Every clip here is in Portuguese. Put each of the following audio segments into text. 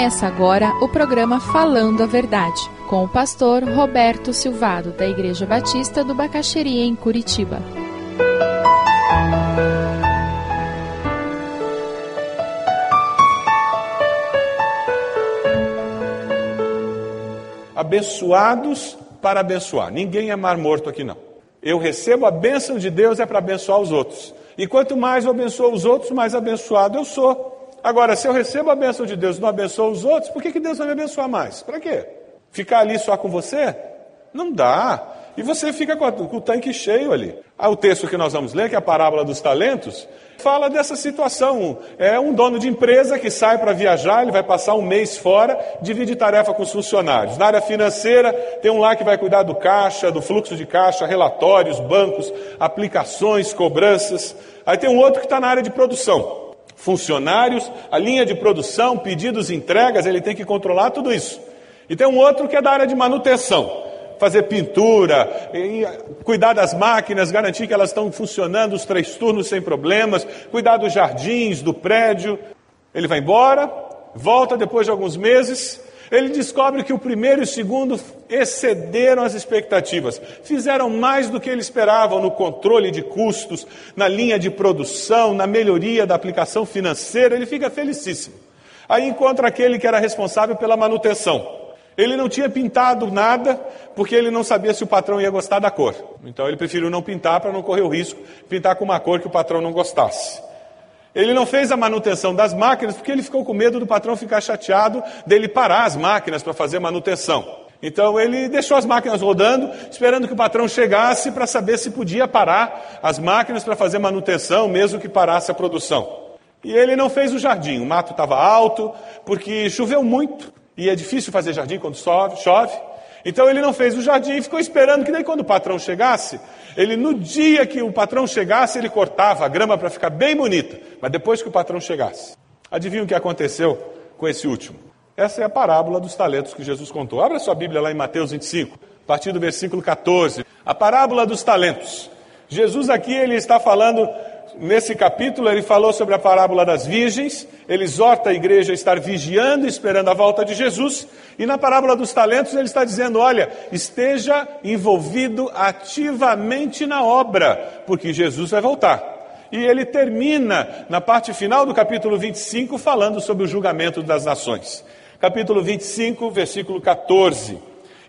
Começa agora o programa Falando a Verdade, com o pastor Roberto Silvado, da Igreja Batista do Bacaxeria, em Curitiba. Abençoados para abençoar. Ninguém é mar morto aqui não. Eu recebo a bênção de Deus é para abençoar os outros. E quanto mais eu abençoo os outros, mais abençoado eu sou. Agora, se eu recebo a bênção de Deus e não abençoo os outros, por que, que Deus vai me abençoar mais? Para quê? Ficar ali só com você? Não dá. E você fica com, a, com, o tanque cheio ali. Ah, o texto que nós vamos ler, que é a parábola dos talentos, fala dessa situação. É um dono de empresa que sai para viajar, ele vai passar um mês fora, divide tarefa com os funcionários. Na área financeira, tem um lá que vai cuidar do caixa, do fluxo de caixa, relatórios, bancos, aplicações, cobranças. Aí tem um outro que está na área de produção funcionários, a linha de produção, pedidos, entregas, ele tem que controlar tudo isso. E tem um outro que é da área de manutenção, fazer pintura, cuidar das máquinas, garantir que elas estão funcionando os três turnos sem problemas, cuidar dos jardins, do prédio. Ele vai embora, volta depois de alguns meses, ele descobre que o primeiro e o segundo excederam as expectativas, fizeram mais do que ele esperava no controle de custos, na linha de produção, na melhoria da aplicação financeira. Ele fica felicíssimo. Aí encontra aquele que era responsável pela manutenção. Ele não tinha pintado nada porque ele não sabia se o patrão ia gostar da cor. Então ele preferiu não pintar para não correr o risco de pintar com uma cor que o patrão não gostasse. Ele não fez a manutenção das máquinas porque ele ficou com medo do patrão ficar chateado dele parar as máquinas para fazer manutenção. Então ele deixou as máquinas rodando, esperando que o patrão chegasse para saber se podia parar as máquinas para fazer manutenção, mesmo que parasse a produção. E ele não fez o jardim, o mato estava alto, porque choveu muito, e é difícil fazer jardim quando chove, chove. Então ele não fez o jardim e ficou esperando que daí quando o patrão chegasse, ele no dia que o patrão chegasse, ele cortava a grama para ficar bem bonita, mas depois que o patrão chegasse. Adivinha o que aconteceu com esse último? Essa é a parábola dos talentos que Jesus contou. Abra sua Bíblia lá em Mateus 25, a partir do versículo 14. A parábola dos talentos. Jesus aqui ele está falando nesse capítulo, ele falou sobre a parábola das virgens, ele exorta a igreja a estar vigiando, esperando a volta de Jesus, e na parábola dos talentos ele está dizendo: olha, esteja envolvido ativamente na obra, porque Jesus vai voltar. E ele termina na parte final do capítulo 25 falando sobre o julgamento das nações. Capítulo 25, versículo 14.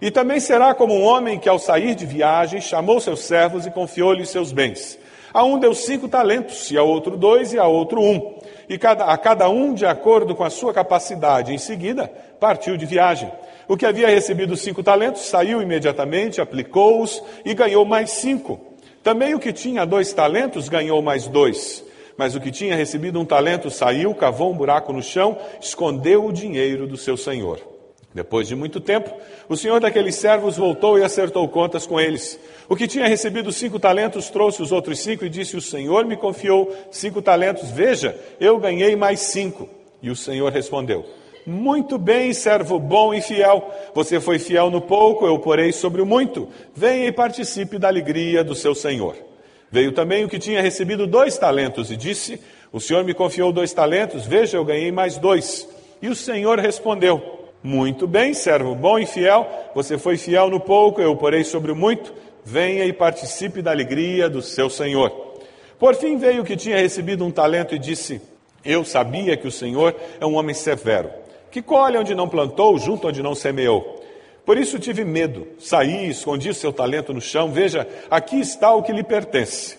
E também será como um homem que, ao sair de viagem, chamou seus servos e confiou-lhes seus bens. A um deu cinco talentos, e a outro dois, e a outro um. E cada, a cada um de acordo com a sua capacidade. Em seguida, partiu de viagem. O que havia recebido cinco talentos saiu imediatamente, aplicou-os e ganhou mais cinco. Também o que tinha dois talentos ganhou mais dois. Mas o que tinha recebido um talento saiu, cavou um buraco no chão, escondeu o dinheiro do seu senhor. Depois de muito tempo, o senhor daqueles servos voltou e acertou contas com eles. O que tinha recebido cinco talentos trouxe os outros cinco e disse: O senhor me confiou cinco talentos, veja, eu ganhei mais cinco. E o senhor respondeu: Muito bem, servo bom e fiel. Você foi fiel no pouco, eu porei sobre o muito. Venha e participe da alegria do seu senhor. Veio também o que tinha recebido dois talentos e disse: O senhor me confiou dois talentos, veja, eu ganhei mais dois. E o senhor respondeu: muito bem, servo bom e fiel, você foi fiel no pouco, eu porei sobre o muito, venha e participe da alegria do seu Senhor. Por fim veio o que tinha recebido um talento e disse: Eu sabia que o Senhor é um homem severo, que colhe onde não plantou, junto onde não semeou. Por isso tive medo, saí, escondi o seu talento no chão, veja, aqui está o que lhe pertence.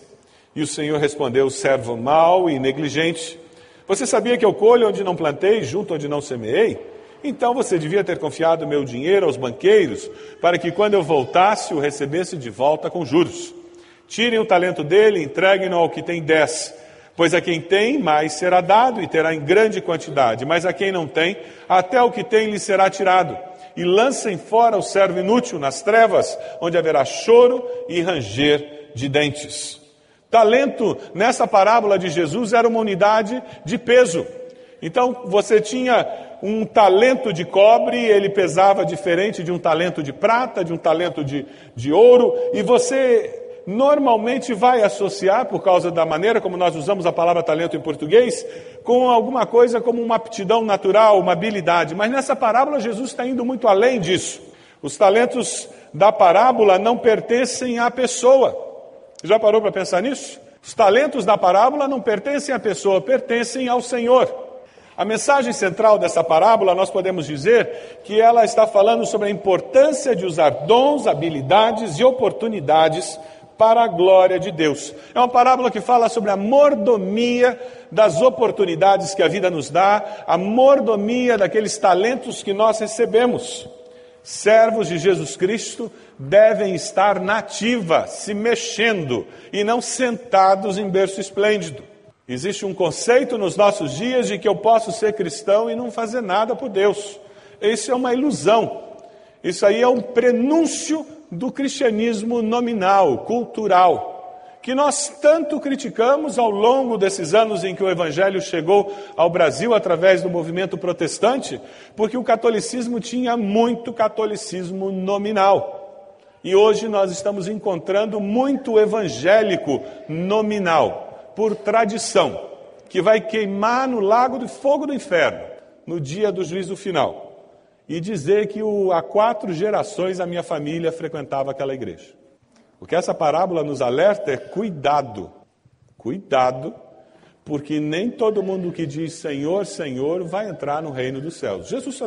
E o Senhor respondeu: Servo mau e negligente, você sabia que eu colho onde não plantei, junto onde não semeei? Então você devia ter confiado meu dinheiro aos banqueiros, para que quando eu voltasse o recebesse de volta com juros. Tirem o talento dele, entreguem-no ao que tem dez. Pois a quem tem, mais será dado e terá em grande quantidade, mas a quem não tem, até o que tem lhe será tirado. E lancem fora o servo inútil nas trevas, onde haverá choro e ranger de dentes. Talento, nessa parábola de Jesus, era uma unidade de peso. Então você tinha um talento de cobre, ele pesava diferente de um talento de prata, de um talento de, de ouro, e você normalmente vai associar, por causa da maneira como nós usamos a palavra talento em português, com alguma coisa como uma aptidão natural, uma habilidade, mas nessa parábola Jesus está indo muito além disso. Os talentos da parábola não pertencem à pessoa. Já parou para pensar nisso? Os talentos da parábola não pertencem à pessoa, pertencem ao Senhor. A mensagem central dessa parábola, nós podemos dizer que ela está falando sobre a importância de usar dons, habilidades e oportunidades para a glória de Deus. É uma parábola que fala sobre a mordomia das oportunidades que a vida nos dá, a mordomia daqueles talentos que nós recebemos. Servos de Jesus Cristo devem estar nativa, se mexendo e não sentados em berço esplêndido. Existe um conceito nos nossos dias de que eu posso ser cristão e não fazer nada por Deus. Isso é uma ilusão. Isso aí é um prenúncio do cristianismo nominal, cultural, que nós tanto criticamos ao longo desses anos em que o evangelho chegou ao Brasil através do movimento protestante, porque o catolicismo tinha muito catolicismo nominal. E hoje nós estamos encontrando muito evangélico nominal, por tradição, que vai queimar no lago de fogo do inferno, no dia do juízo final, e dizer que o, há quatro gerações a minha família frequentava aquela igreja. O que essa parábola nos alerta é cuidado, cuidado porque nem todo mundo que diz Senhor, Senhor vai entrar no reino dos céus. Jesus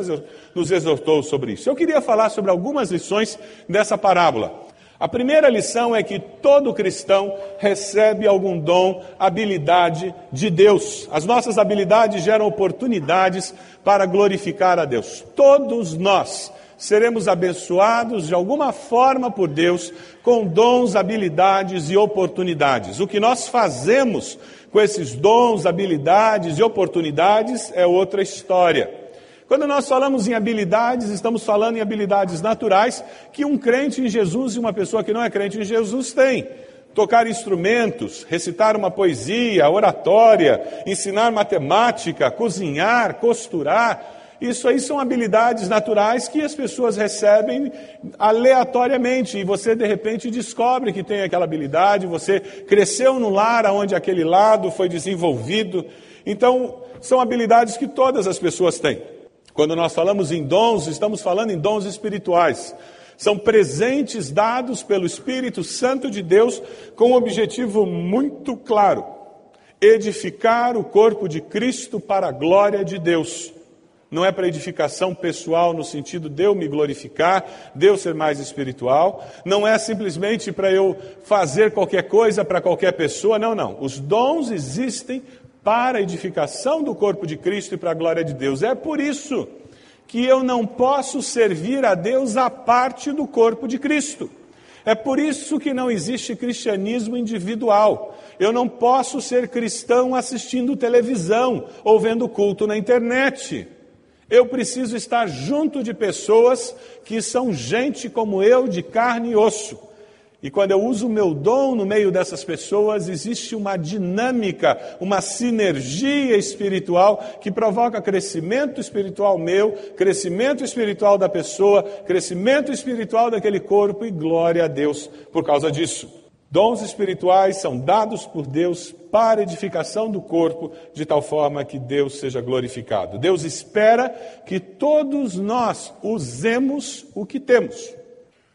nos exortou sobre isso. Eu queria falar sobre algumas lições dessa parábola. A primeira lição é que todo cristão recebe algum dom, habilidade de Deus. As nossas habilidades geram oportunidades para glorificar a Deus. Todos nós seremos abençoados de alguma forma por Deus com dons, habilidades e oportunidades. O que nós fazemos com esses dons, habilidades e oportunidades é outra história. Quando nós falamos em habilidades, estamos falando em habilidades naturais que um crente em Jesus e uma pessoa que não é crente em Jesus tem. Tocar instrumentos, recitar uma poesia, oratória, ensinar matemática, cozinhar, costurar, isso aí são habilidades naturais que as pessoas recebem aleatoriamente e você de repente descobre que tem aquela habilidade, você cresceu no lar onde aquele lado foi desenvolvido. Então, são habilidades que todas as pessoas têm. Quando nós falamos em dons, estamos falando em dons espirituais. São presentes dados pelo Espírito Santo de Deus com um objetivo muito claro: edificar o corpo de Cristo para a glória de Deus não é para edificação pessoal no sentido de eu me glorificar, de eu ser mais espiritual, não é simplesmente para eu fazer qualquer coisa para qualquer pessoa, não, não. Os dons existem para a edificação do corpo de Cristo e para a glória de Deus. É por isso que eu não posso servir a Deus à parte do corpo de Cristo. É por isso que não existe cristianismo individual. Eu não posso ser cristão assistindo televisão ou vendo culto na internet. Eu preciso estar junto de pessoas que são gente como eu, de carne e osso. E quando eu uso o meu dom no meio dessas pessoas, existe uma dinâmica, uma sinergia espiritual que provoca crescimento espiritual meu, crescimento espiritual da pessoa, crescimento espiritual daquele corpo e glória a Deus por causa disso. Dons espirituais são dados por Deus para edificação do corpo, de tal forma que Deus seja glorificado. Deus espera que todos nós usemos o que temos.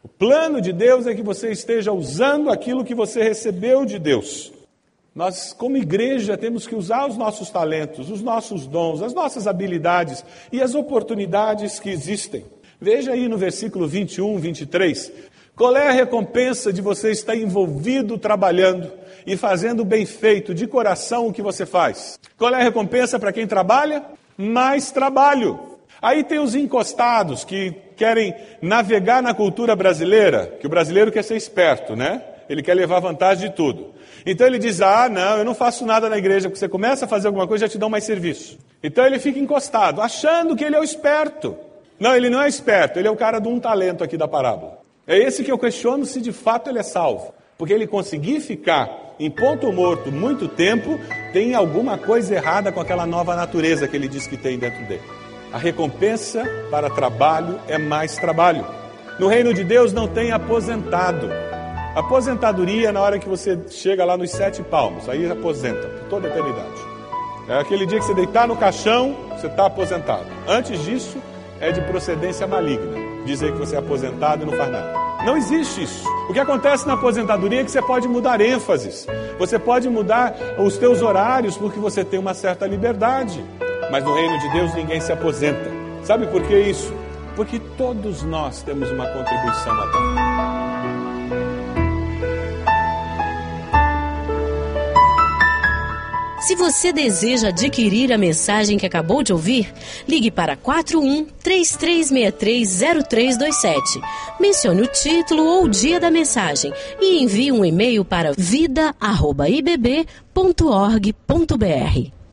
O plano de Deus é que você esteja usando aquilo que você recebeu de Deus. Nós, como igreja, temos que usar os nossos talentos, os nossos dons, as nossas habilidades e as oportunidades que existem. Veja aí no versículo 21, 23. Qual é a recompensa de você estar envolvido trabalhando e fazendo bem feito, de coração, o que você faz? Qual é a recompensa para quem trabalha? Mais trabalho. Aí tem os encostados que querem navegar na cultura brasileira, que o brasileiro quer ser esperto, né? Ele quer levar vantagem de tudo. Então ele diz: Ah, não, eu não faço nada na igreja, porque você começa a fazer alguma coisa já te dão mais serviço. Então ele fica encostado, achando que ele é o esperto. Não, ele não é esperto, ele é o cara de um talento aqui da parábola. É esse que eu questiono se de fato ele é salvo. Porque ele conseguir ficar em ponto morto muito tempo, tem alguma coisa errada com aquela nova natureza que ele diz que tem dentro dele. A recompensa para trabalho é mais trabalho. No reino de Deus não tem aposentado. Aposentadoria na hora que você chega lá nos sete palmos, aí aposenta por toda a eternidade. É aquele dia que você deitar no caixão, você está aposentado. Antes disso, é de procedência maligna. Dizer que você é aposentado e não faz nada. Não existe isso. O que acontece na aposentadoria é que você pode mudar ênfases. Você pode mudar os teus horários porque você tem uma certa liberdade. Mas no reino de Deus ninguém se aposenta. Sabe por que isso? Porque todos nós temos uma contribuição a dar. Se você deseja adquirir a mensagem que acabou de ouvir, ligue para 41 33630327. Mencione o título ou o dia da mensagem e envie um e-mail para vida@ibb.org.br.